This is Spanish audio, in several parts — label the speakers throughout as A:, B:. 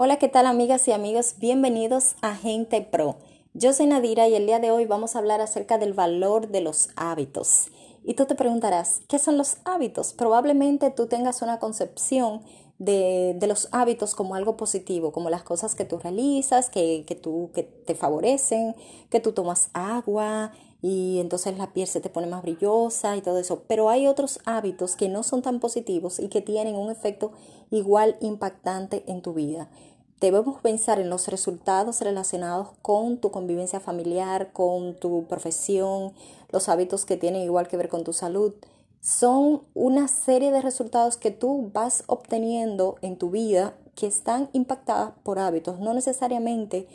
A: Hola, ¿qué tal amigas y amigos? Bienvenidos a Gente Pro. Yo soy Nadira y el día de hoy vamos a hablar acerca del valor de los hábitos. Y tú te preguntarás, ¿qué son los hábitos? Probablemente tú tengas una concepción de, los hábitos como algo positivo, como las cosas que tú realizas, que, que, tú, que te favorecen, que tú tomas agua, y entonces la piel se te pone más brillosa y todo eso. Pero hay otros hábitos que no son tan positivos y que tienen un efecto igual impactante en tu vida. Debemos pensar en los resultados relacionados con tu convivencia familiar, con tu profesión, los hábitos que tienen igual que ver con tu salud. Son una serie de resultados que tú vas obteniendo en tu vida que están impactadas por hábitos, no necesariamente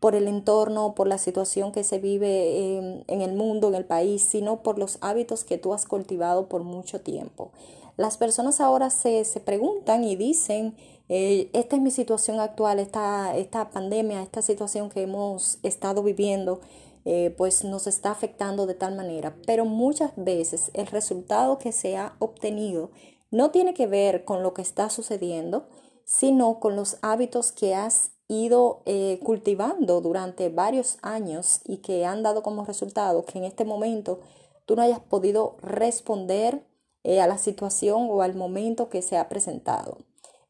A: por el entorno, por la situación que se vive en, el mundo, en el país, sino por los hábitos que tú has cultivado por mucho tiempo. Las personas ahora se, preguntan y dicen, eh, esta es mi situación actual, esta, esta pandemia, esta situación que hemos estado viviendo, eh, pues nos está afectando de tal manera. Pero muchas veces el resultado que se ha obtenido no tiene que ver con lo que está sucediendo, sino con los hábitos que has ido eh, cultivando durante varios años y que han dado como resultado que en este momento tú no hayas podido responder eh, a la situación o al momento que se ha presentado.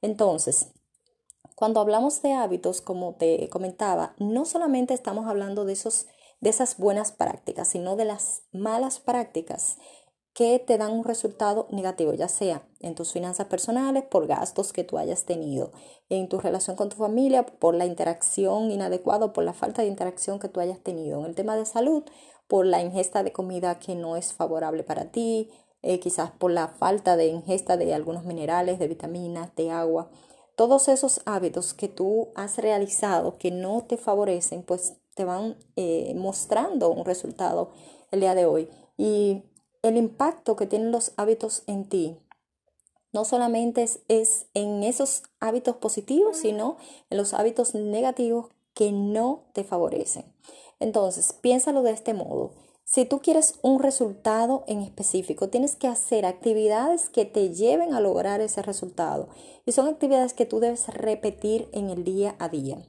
A: Entonces, cuando hablamos de hábitos, como te comentaba, no solamente estamos hablando de, esos, de esas buenas prácticas, sino de las malas prácticas que te dan un resultado negativo, ya sea en tus finanzas personales, por gastos que tú hayas tenido, en tu relación con tu familia, por la interacción inadecuada, por la falta de interacción que tú hayas tenido, en el tema de salud, por la ingesta de comida que no es favorable para ti, eh, quizás por la falta de ingesta de algunos minerales, de vitaminas, de agua. Todos esos hábitos que tú has realizado que no te favorecen, pues te van eh, mostrando un resultado el día de hoy. Y el impacto que tienen los hábitos en ti no solamente es, en esos hábitos positivos, sino en los hábitos negativos que no te favorecen. Entonces, piénsalo de este modo. Si tú quieres un resultado en específico, tienes que hacer actividades que te lleven a lograr ese resultado. Y son actividades que tú debes repetir en el día a día.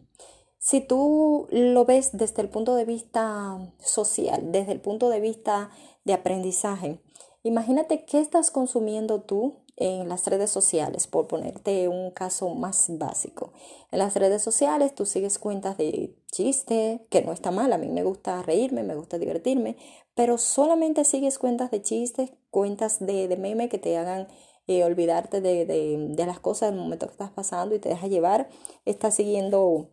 A: Si tú lo ves desde el punto de vista social, desde el punto de vista de aprendizaje. Imagínate qué estás consumiendo tú en las redes sociales, por ponerte un caso más básico. En las redes sociales tú sigues cuentas de chiste, que no está mal, a mí me gusta reírme, me gusta divertirme, pero solamente sigues cuentas de chistes, cuentas de, de meme que te hagan eh, olvidarte de, de, de las cosas del momento que estás pasando y te deja llevar. Estás siguiendo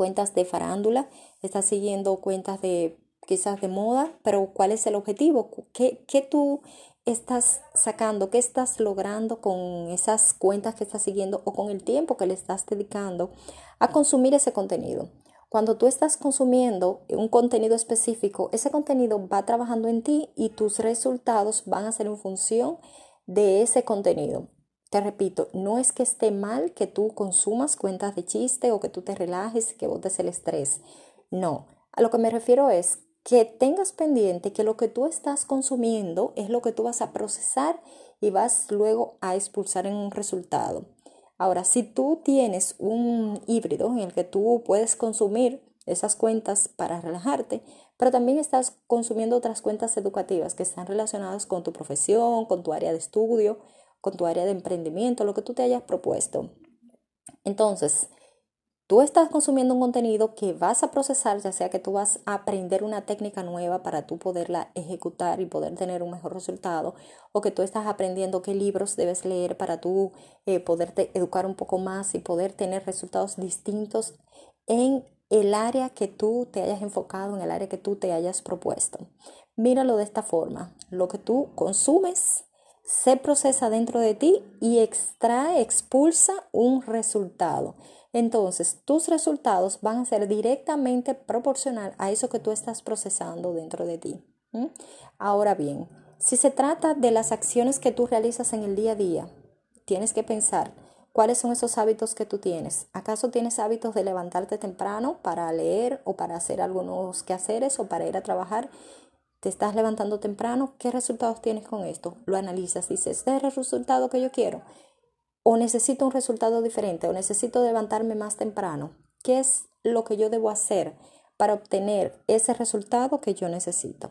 A: cuentas de farándula, estás siguiendo cuentas de quizás de moda, pero ¿cuál es el objetivo? ¿Qué, qué tú estás sacando? ¿Qué estás logrando con esas cuentas que estás siguiendo o con el tiempo que le estás dedicando a consumir ese contenido? Cuando tú estás consumiendo un contenido específico, ese contenido va trabajando en ti y tus resultados van a ser en función de ese contenido. Te repito, no es que esté mal que tú consumas cuentas de chiste o que tú te relajes que botes el estrés. No, a lo que me refiero es que tengas pendiente que lo que tú estás consumiendo es lo que tú vas a procesar y vas luego a expulsar en un resultado. Ahora, si tú tienes un híbrido en el que tú puedes consumir esas cuentas para relajarte, pero también estás consumiendo otras cuentas educativas que están relacionadas con tu profesión, con tu área de estudio, con tu área de emprendimiento, lo que tú te hayas propuesto. Entonces, Tú estás consumiendo un contenido que vas a procesar, ya sea que tú vas a aprender una técnica nueva para tú poderla ejecutar y poder tener un mejor resultado, o que tú estás aprendiendo qué libros debes leer para tú eh, poderte educar un poco más y poder tener resultados distintos en el área que tú te hayas enfocado, en el área que tú te hayas propuesto. Míralo de esta forma. Lo que tú consumes se procesa dentro de ti y extrae, expulsa un resultado entonces tus resultados van a ser directamente proporcional a eso que tú estás procesando dentro de ti. Ahora bien, si se trata de las acciones que tú realizas en el día a día, tienes que pensar cuáles son esos hábitos que tú tienes. ¿Acaso tienes hábitos de levantarte temprano para leer o para hacer algunos quehaceres o para ir a trabajar? ¿Te estás levantando temprano? ¿Qué resultados tienes con esto? Lo analizas, dices, ¿este es el resultado que yo quiero? o necesito un resultado diferente o necesito levantarme más temprano. ¿Qué es lo que yo debo hacer para obtener ese resultado que yo necesito?